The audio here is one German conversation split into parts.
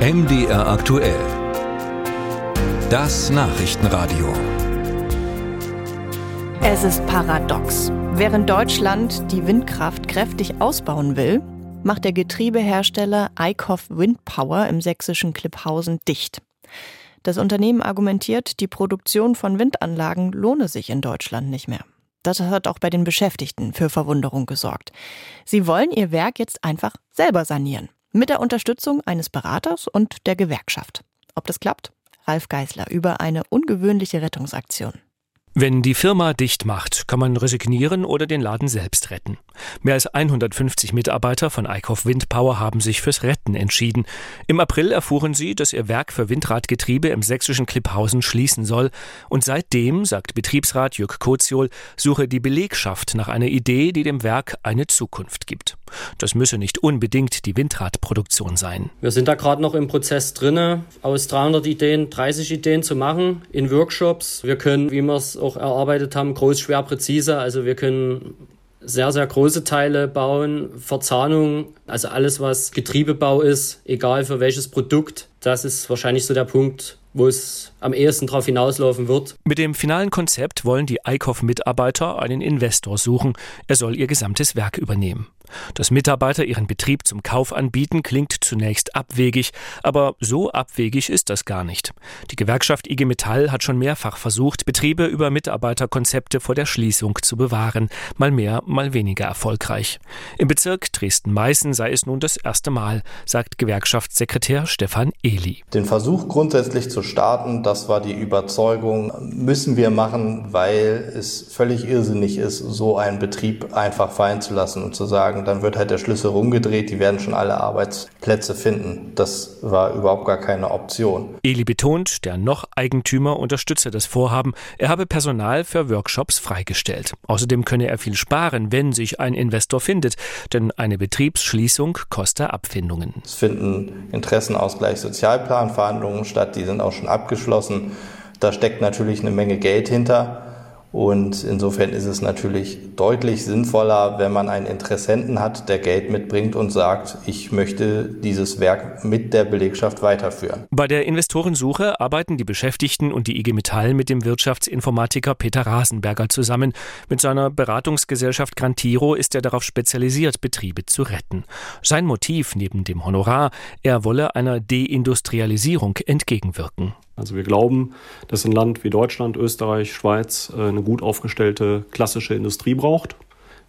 MDR aktuell. Das Nachrichtenradio. Es ist paradox. Während Deutschland die Windkraft kräftig ausbauen will, macht der Getriebehersteller Eickhoff Windpower im sächsischen Klipphausen dicht. Das Unternehmen argumentiert, die Produktion von Windanlagen lohne sich in Deutschland nicht mehr. Das hat auch bei den Beschäftigten für Verwunderung gesorgt. Sie wollen ihr Werk jetzt einfach selber sanieren. Mit der Unterstützung eines Beraters und der Gewerkschaft. Ob das klappt? Ralf Geisler über eine ungewöhnliche Rettungsaktion. Wenn die Firma dicht macht, kann man resignieren oder den Laden selbst retten. Mehr als 150 Mitarbeiter von Eickhoff Windpower haben sich fürs Retten entschieden. Im April erfuhren sie, dass ihr Werk für Windradgetriebe im sächsischen Klipphausen schließen soll. Und seitdem, sagt Betriebsrat Jörg Koziol, suche die Belegschaft nach einer Idee, die dem Werk eine Zukunft gibt. Das müsse nicht unbedingt die Windradproduktion sein. Wir sind da gerade noch im Prozess drinne, aus 300 Ideen 30 Ideen zu machen in Workshops. Wir können, wie wir es auch erarbeitet haben, groß, schwer, präzise. Also wir können sehr, sehr große Teile bauen, Verzahnung, also alles, was Getriebebau ist, egal für welches Produkt. Das ist wahrscheinlich so der Punkt, wo es am ehesten darauf hinauslaufen wird. Mit dem finalen Konzept wollen die Eickhoff-Mitarbeiter einen Investor suchen. Er soll ihr gesamtes Werk übernehmen. Dass Mitarbeiter ihren Betrieb zum Kauf anbieten, klingt zunächst abwegig, aber so abwegig ist das gar nicht. Die Gewerkschaft IG Metall hat schon mehrfach versucht, Betriebe über Mitarbeiterkonzepte vor der Schließung zu bewahren, mal mehr, mal weniger erfolgreich. Im Bezirk Dresden-Meißen sei es nun das erste Mal, sagt Gewerkschaftssekretär Stefan Ehli. Den Versuch grundsätzlich zu starten, das war die Überzeugung, müssen wir machen, weil es völlig irrsinnig ist, so einen Betrieb einfach fallen zu lassen und zu sagen, dann wird halt der Schlüssel rumgedreht, die werden schon alle Arbeitsplätze finden. Das war überhaupt gar keine Option. Eli betont, der noch Eigentümer unterstütze das Vorhaben. Er habe Personal für Workshops freigestellt. Außerdem könne er viel sparen, wenn sich ein Investor findet, denn eine Betriebsschließung koste Abfindungen. Es finden Interessenausgleich Sozialplanverhandlungen statt, die sind auch schon abgeschlossen. Da steckt natürlich eine Menge Geld hinter. Und insofern ist es natürlich deutlich sinnvoller, wenn man einen Interessenten hat, der Geld mitbringt und sagt, ich möchte dieses Werk mit der Belegschaft weiterführen. Bei der Investorensuche arbeiten die Beschäftigten und die IG Metall mit dem Wirtschaftsinformatiker Peter Rasenberger zusammen. Mit seiner Beratungsgesellschaft Grantiro ist er darauf spezialisiert, Betriebe zu retten. Sein Motiv neben dem Honorar, er wolle einer Deindustrialisierung entgegenwirken. Also wir glauben, dass ein Land wie Deutschland, Österreich, Schweiz äh, eine gut aufgestellte klassische Industrie braucht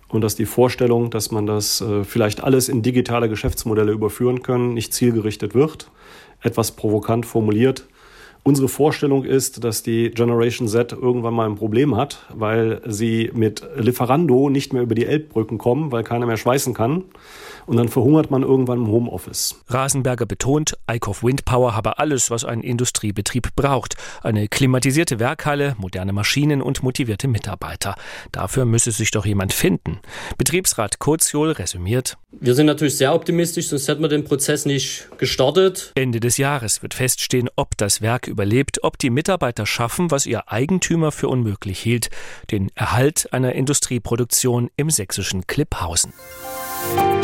und dass die Vorstellung, dass man das äh, vielleicht alles in digitale Geschäftsmodelle überführen können, nicht zielgerichtet wird. Etwas provokant formuliert. Unsere Vorstellung ist, dass die Generation Z irgendwann mal ein Problem hat, weil sie mit Lieferando nicht mehr über die Elbbrücken kommen, weil keiner mehr schweißen kann. Und dann verhungert man irgendwann im Homeoffice. Rasenberger betont, Eickhoff Windpower habe alles, was ein Industriebetrieb braucht. Eine klimatisierte Werkhalle, moderne Maschinen und motivierte Mitarbeiter. Dafür müsse sich doch jemand finden. Betriebsrat Kurzjol resümiert. Wir sind natürlich sehr optimistisch, sonst hätten wir den Prozess nicht gestartet. Ende des Jahres wird feststehen, ob das Werk überlebt, ob die Mitarbeiter schaffen, was ihr Eigentümer für unmöglich hielt, den Erhalt einer Industrieproduktion im sächsischen Klipphausen. Musik